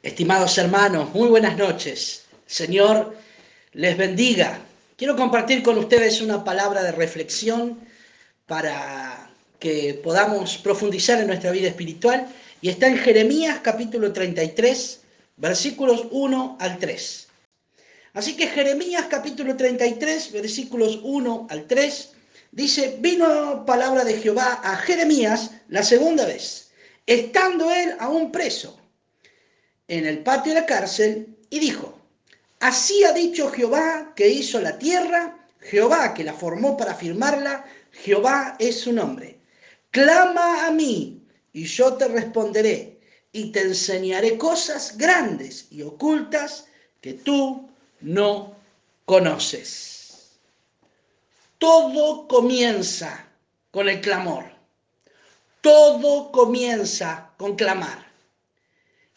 Estimados hermanos, muy buenas noches. Señor, les bendiga. Quiero compartir con ustedes una palabra de reflexión para que podamos profundizar en nuestra vida espiritual y está en Jeremías capítulo 33, versículos 1 al 3. Así que Jeremías capítulo 33, versículos 1 al 3, dice, vino palabra de Jehová a Jeremías la segunda vez, estando él aún preso en el patio de la cárcel y dijo, así ha dicho Jehová que hizo la tierra, Jehová que la formó para firmarla, Jehová es su nombre. Clama a mí y yo te responderé y te enseñaré cosas grandes y ocultas que tú no conoces. Todo comienza con el clamor. Todo comienza con clamar.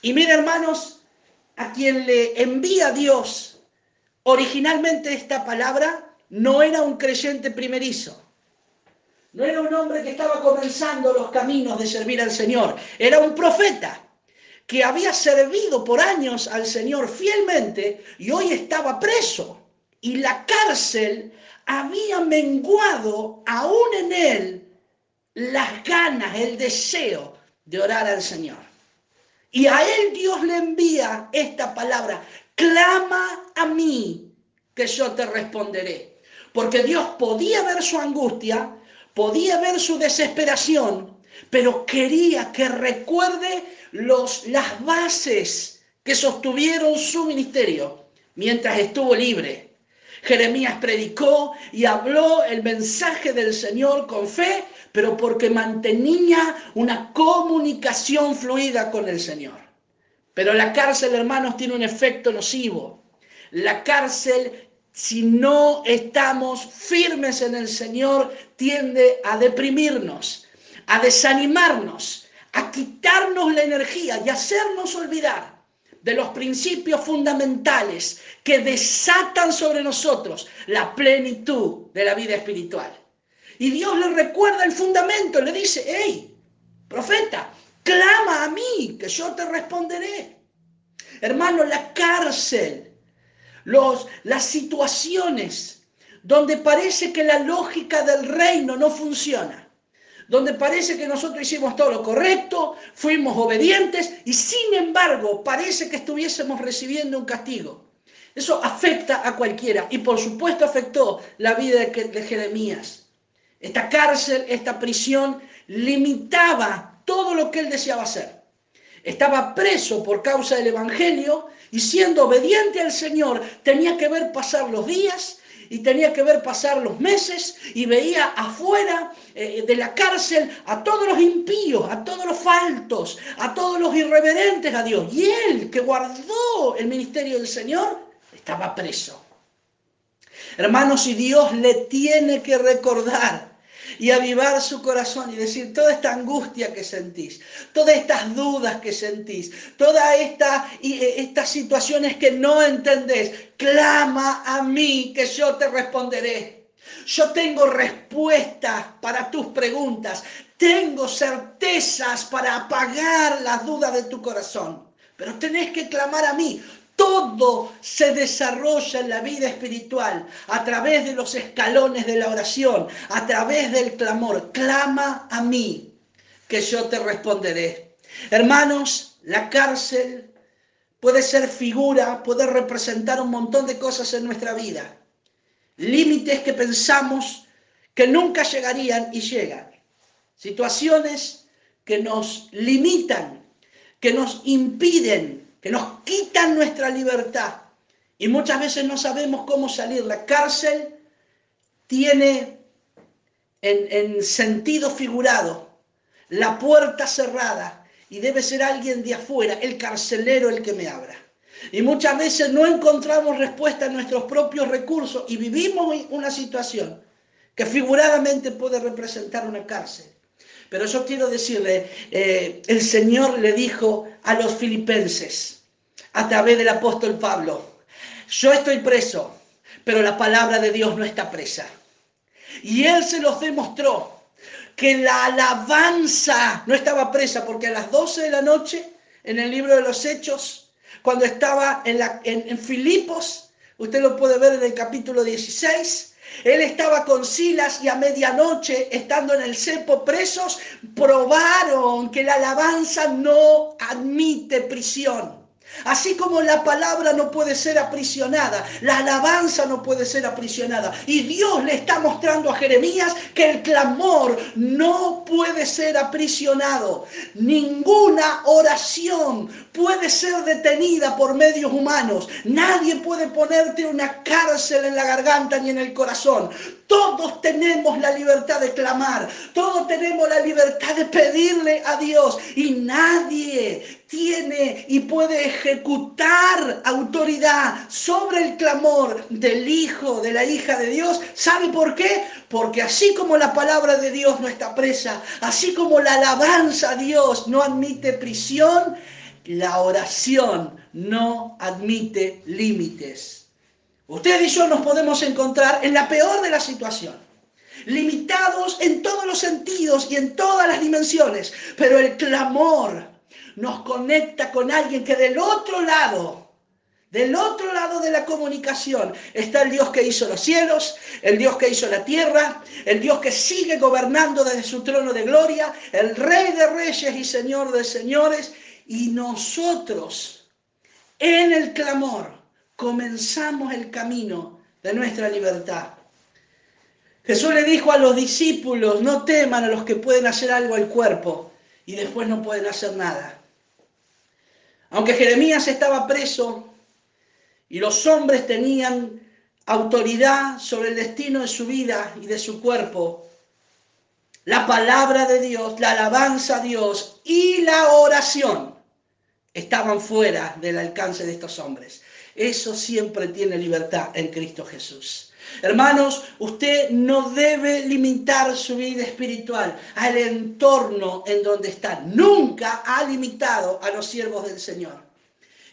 Y mira, hermanos, a quien le envía Dios originalmente esta palabra no era un creyente primerizo. No era un hombre que estaba comenzando los caminos de servir al Señor. Era un profeta que había servido por años al Señor fielmente y hoy estaba preso. Y la cárcel había menguado aún en él las ganas, el deseo de orar al Señor. Y a él Dios le envía esta palabra, clama a mí, que yo te responderé. Porque Dios podía ver su angustia, podía ver su desesperación, pero quería que recuerde los, las bases que sostuvieron su ministerio mientras estuvo libre. Jeremías predicó y habló el mensaje del Señor con fe, pero porque mantenía una comunicación fluida con el Señor. Pero la cárcel, hermanos, tiene un efecto nocivo. La cárcel, si no estamos firmes en el Señor, tiende a deprimirnos, a desanimarnos, a quitarnos la energía y hacernos olvidar de los principios fundamentales que desatan sobre nosotros la plenitud de la vida espiritual. Y Dios le recuerda el fundamento, le dice, hey, profeta, clama a mí, que yo te responderé. Hermano, la cárcel, los, las situaciones donde parece que la lógica del reino no funciona, donde parece que nosotros hicimos todo lo correcto, fuimos obedientes y sin embargo parece que estuviésemos recibiendo un castigo. Eso afecta a cualquiera y por supuesto afectó la vida de Jeremías. Esta cárcel, esta prisión limitaba todo lo que él deseaba hacer. Estaba preso por causa del Evangelio y siendo obediente al Señor tenía que ver pasar los días y tenía que ver pasar los meses y veía afuera eh, de la cárcel a todos los impíos, a todos los faltos, a todos los irreverentes a Dios. Y él, que guardó el ministerio del Señor, estaba preso. Hermanos, si Dios le tiene que recordar y avivar su corazón y decir toda esta angustia que sentís, todas estas dudas que sentís, todas esta, eh, estas situaciones que no entendés, clama a mí que yo te responderé. Yo tengo respuestas para tus preguntas, tengo certezas para apagar las dudas de tu corazón, pero tenés que clamar a mí. Todo se desarrolla en la vida espiritual a través de los escalones de la oración, a través del clamor. Clama a mí, que yo te responderé. Hermanos, la cárcel puede ser figura, puede representar un montón de cosas en nuestra vida. Límites que pensamos que nunca llegarían y llegan. Situaciones que nos limitan, que nos impiden que nos quitan nuestra libertad y muchas veces no sabemos cómo salir. La cárcel tiene en, sentido figurado la puerta cerrada y debe ser alguien de afuera, el carcelero el que me abra. Y muchas veces no encontramos respuesta a nuestros propios recursos y vivimos una situación que figuradamente puede representar una cárcel. Pero yo quiero decirle, eh, el Señor le dijo a los filipenses, a través del apóstol Pablo, yo estoy preso, pero la palabra de Dios no está presa. Y él se los demostró que la alabanza no estaba presa, porque a las 12 de la noche, en el libro de los Hechos, cuando estaba en, en, Filipos, usted lo puede ver en el capítulo 16, él estaba con Silas y a medianoche, estando en el cepo presos, probaron que la alabanza no admite prisión. Así como la palabra no puede ser aprisionada, la alabanza no puede ser aprisionada. Y Dios le está mostrando a Jeremías que el clamor no puede ser aprisionado. Ninguna oración puede ser detenida por medios humanos. Nadie puede ponerte una cárcel en la garganta ni en el corazón. Todos tenemos la libertad de clamar, todos tenemos la libertad de pedirle a Dios y nadie tiene y puede ejecutar autoridad sobre el clamor del hijo, de la hija de Dios. ¿Sabe por qué? Porque así como la palabra de Dios no está presa, así como la alabanza a Dios no admite prisión, la oración no admite límites. Usted y yo nos podemos encontrar en la peor de la situación, limitados en todos los sentidos y en todas las dimensiones, pero el clamor nos conecta con alguien que del otro lado, del otro lado de la comunicación está el Dios que hizo los cielos, el Dios que hizo la tierra, el Dios que sigue gobernando desde su trono de gloria, el Rey de reyes y Señor de señores, y nosotros en el clamor comenzamos el camino de nuestra libertad. Jesús le dijo a los discípulos, no teman a los que pueden hacer algo al cuerpo y después no pueden hacer nada. Aunque Jeremías estaba preso y los hombres tenían autoridad sobre el destino de su vida y de su cuerpo, la palabra de Dios, la alabanza a Dios y la oración estaban fuera del alcance de estos hombres. Eso siempre tiene libertad en Cristo Jesús. Hermanos, usted no debe limitar su vida espiritual al entorno en donde está. Nunca ha limitado a los siervos del Señor.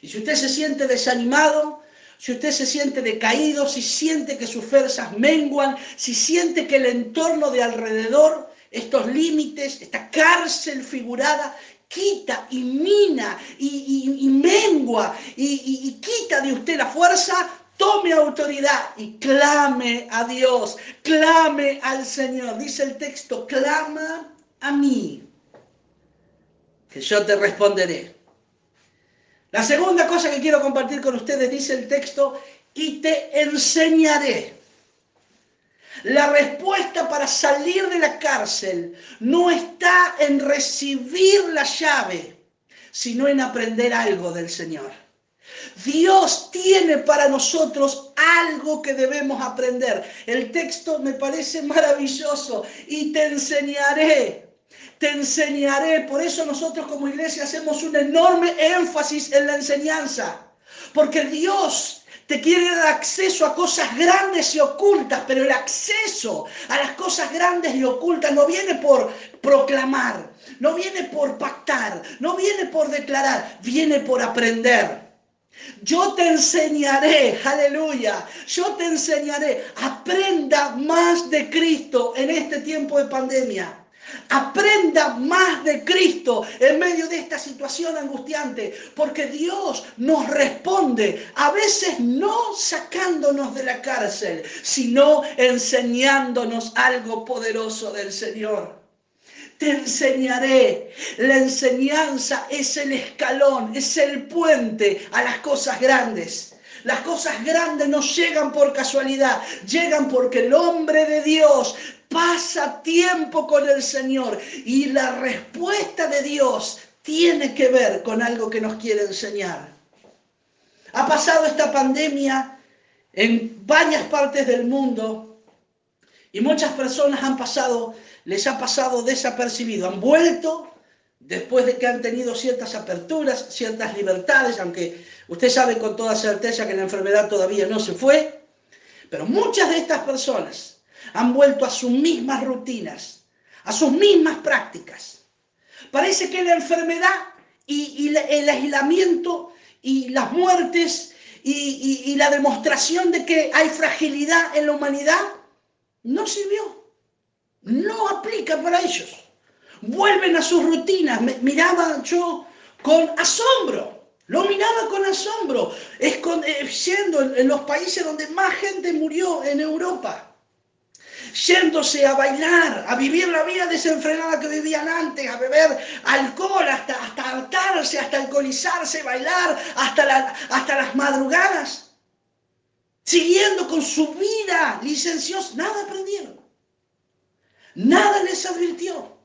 Y si usted se siente desanimado, si usted se siente decaído, si siente que sus fuerzas menguan, si siente que el entorno de alrededor, estos límites, esta cárcel figurada, quita y mina y, mengua y, quita de usted la fuerza, tome autoridad y clame a Dios, clame al Señor. Dice el texto, clama a mí, que yo te responderé. La segunda cosa que quiero compartir con ustedes, dice el texto, y te enseñaré. La respuesta para salir de la cárcel no está en recibir la llave, sino en aprender algo del Señor. Dios tiene para nosotros algo que debemos aprender. El texto me parece maravilloso y te enseñaré. Te enseñaré. Por eso nosotros como iglesia hacemos un enorme énfasis en la enseñanza. Porque Dios te quiere dar acceso a cosas grandes y ocultas, pero el acceso a las cosas grandes y ocultas no viene por proclamar, no viene por pactar, no viene por declarar, viene por aprender. Yo te enseñaré, aleluya, yo te enseñaré, aprenda más de Cristo en este tiempo de pandemia. Aprenda más de Cristo en medio de esta situación angustiante, porque Dios nos responde, a veces no sacándonos de la cárcel, sino enseñándonos algo poderoso del Señor. Te enseñaré. La enseñanza es el escalón, es el puente a las cosas grandes. Las cosas grandes no llegan por casualidad, llegan porque el hombre de Dios pasa tiempo con el Señor y la respuesta de Dios tiene que ver con algo que nos quiere enseñar. Ha pasado esta pandemia en varias partes del mundo y muchas personas han pasado, les ha pasado desapercibido, han vuelto después de que han tenido ciertas aperturas, ciertas libertades, aunque usted sabe con toda certeza que la enfermedad todavía no se fue, pero muchas de estas personas han vuelto a sus mismas rutinas, a sus mismas prácticas. Parece que la enfermedad y, el aislamiento y las muertes y, y la demostración de que hay fragilidad en la humanidad no sirvió. No aplica para ellos. Vuelven a sus rutinas. Miraba yo con asombro Lo miraba con asombro, eh, yendo en los países donde más gente murió en Europa yéndose a bailar, a vivir la vida desenfrenada que vivían antes, a beber alcohol, hasta, hasta hartarse, hasta alcoholizarse, bailar, hasta, hasta las madrugadas, siguiendo con su vida licenciosa, nada aprendieron, nada les advirtió.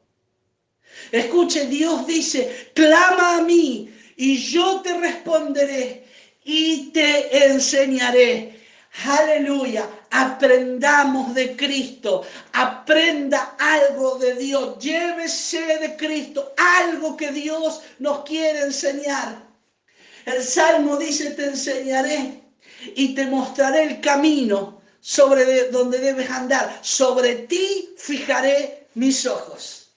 Escuche, Dios dice, clama a mí y yo te responderé y te enseñaré. Aleluya, aprendamos de Cristo, aprenda algo de Dios, llévese de Cristo, algo que Dios nos quiere enseñar. El Salmo dice, te enseñaré y te mostraré el camino sobre donde debes andar. Sobre ti fijaré mis ojos.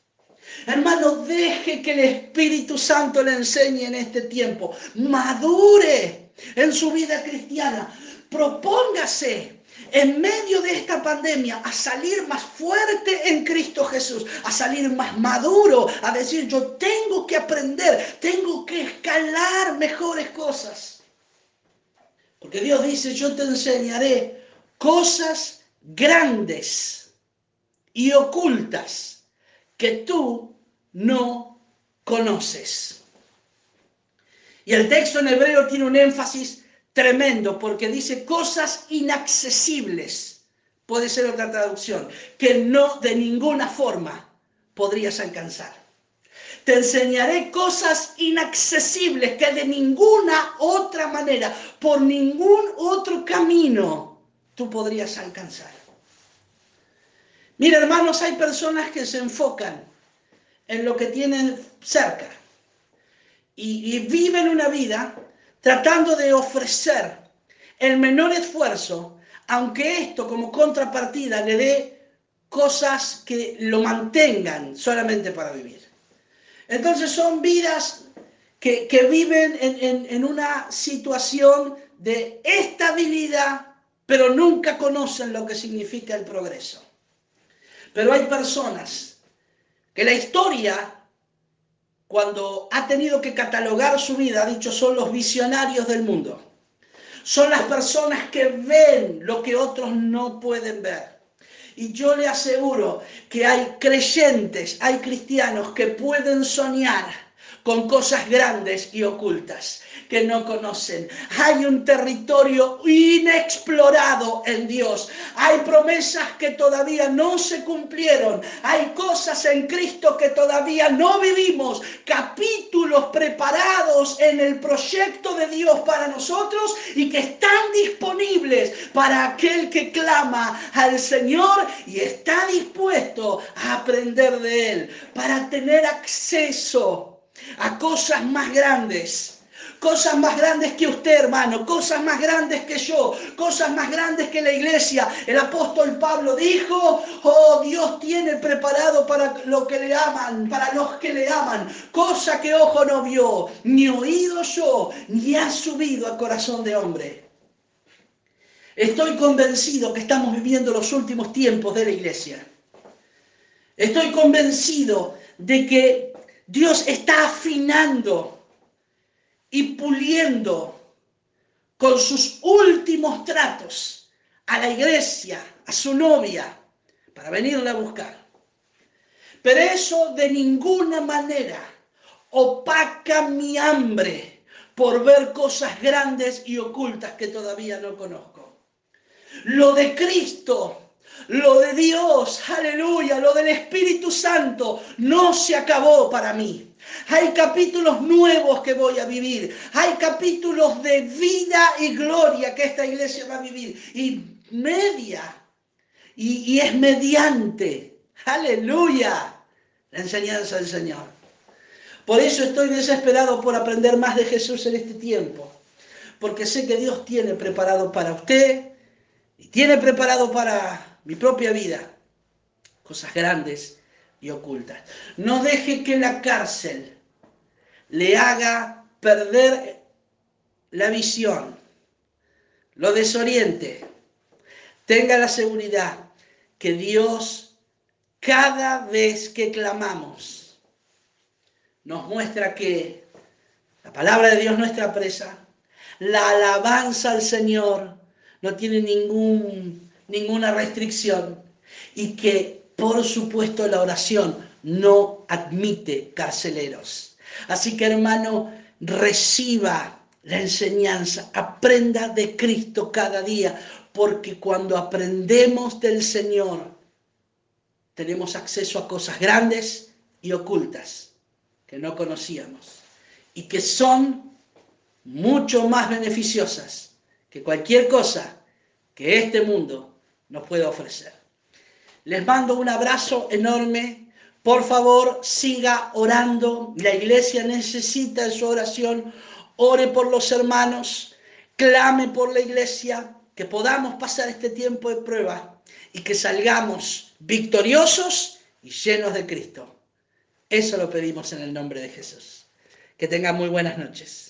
Hermano, deje que el Espíritu Santo le enseñe en este tiempo. Madure en su vida cristiana. Propóngase en medio de esta pandemia a salir más fuerte en Cristo Jesús, a salir más maduro, a decir yo tengo que aprender, tengo que escalar mejores cosas. Porque Dios dice, yo te enseñaré cosas grandes y ocultas que tú no conoces. Y el texto en hebreo tiene un énfasis tremendo porque dice cosas inaccesibles, puede ser otra traducción, que no de ninguna forma podrías alcanzar. Te enseñaré cosas inaccesibles que de ninguna otra manera, por ningún otro camino, tú podrías alcanzar. Mira, hermanos, hay personas que se enfocan en lo que tienen cerca y, viven una vida tratando de ofrecer el menor esfuerzo, aunque esto como contrapartida le dé cosas que lo mantengan solamente para vivir. Entonces son vidas que, viven en, en una situación de estabilidad, pero nunca conocen lo que significa el progreso. Pero hay personas que la historia cuando ha tenido que catalogar su vida, ha dicho, son los visionarios del mundo. Son las personas que ven lo que otros no pueden ver. Y yo le aseguro que hay creyentes, hay cristianos que pueden soñar con cosas grandes y ocultas que no conocen. Hay un territorio inexplorado en Dios. Hay promesas que todavía no se cumplieron. Hay cosas en Cristo que todavía no vivimos. Capítulos preparados en el proyecto de Dios para nosotros y que están disponibles para aquel que clama al Señor y está dispuesto a aprender de Él para tener acceso a cosas más grandes. Cosas más grandes que usted, hermano, cosas más grandes que yo, cosas más grandes que la iglesia. El apóstol Pablo dijo, oh Dios tiene preparado para lo que le aman, para los que le aman, cosa que ojo no vio, ni oído yo, ni ha subido al corazón de hombre. Estoy convencido que estamos viviendo los últimos tiempos de la iglesia. Estoy convencido de que Dios está afinando y puliendo con sus últimos tratos a la iglesia, a su novia, para venirla a buscar. Pero eso de ninguna manera opaca mi hambre por ver cosas grandes y ocultas que todavía no conozco. Lo de Cristo lo de Dios, aleluya, lo del Espíritu Santo no se acabó para mí. Hay capítulos nuevos que voy a vivir. Hay capítulos de vida y gloria que esta iglesia va a vivir. Y media. Y, es mediante. Aleluya. La enseñanza del Señor. Por eso estoy desesperado por aprender más de Jesús en este tiempo. Porque sé que Dios tiene preparado para usted y tiene preparado para mi propia vida, cosas grandes y ocultas. No deje que la cárcel le haga perder la visión, lo desoriente. Tenga la seguridad que Dios, cada vez que clamamos, nos muestra que La palabra de Dios nuestra presa. La alabanza al Señor no tiene ningún, ninguna restricción. Y que, por supuesto, la oración no admite carceleros. Así que, hermano, reciba la enseñanza, aprenda de Cristo cada día, porque cuando aprendemos del Señor, tenemos acceso a cosas grandes y ocultas que no conocíamos y que son mucho más beneficiosas que cualquier cosa que este mundo nos pueda ofrecer. Les mando un abrazo enorme. Por favor, siga orando. La iglesia necesita su oración. Ore por los hermanos. Clame por la iglesia. Que podamos pasar este tiempo de prueba y que salgamos victoriosos y llenos de Cristo. Eso lo pedimos en el nombre de Jesús. Que tengan muy buenas noches.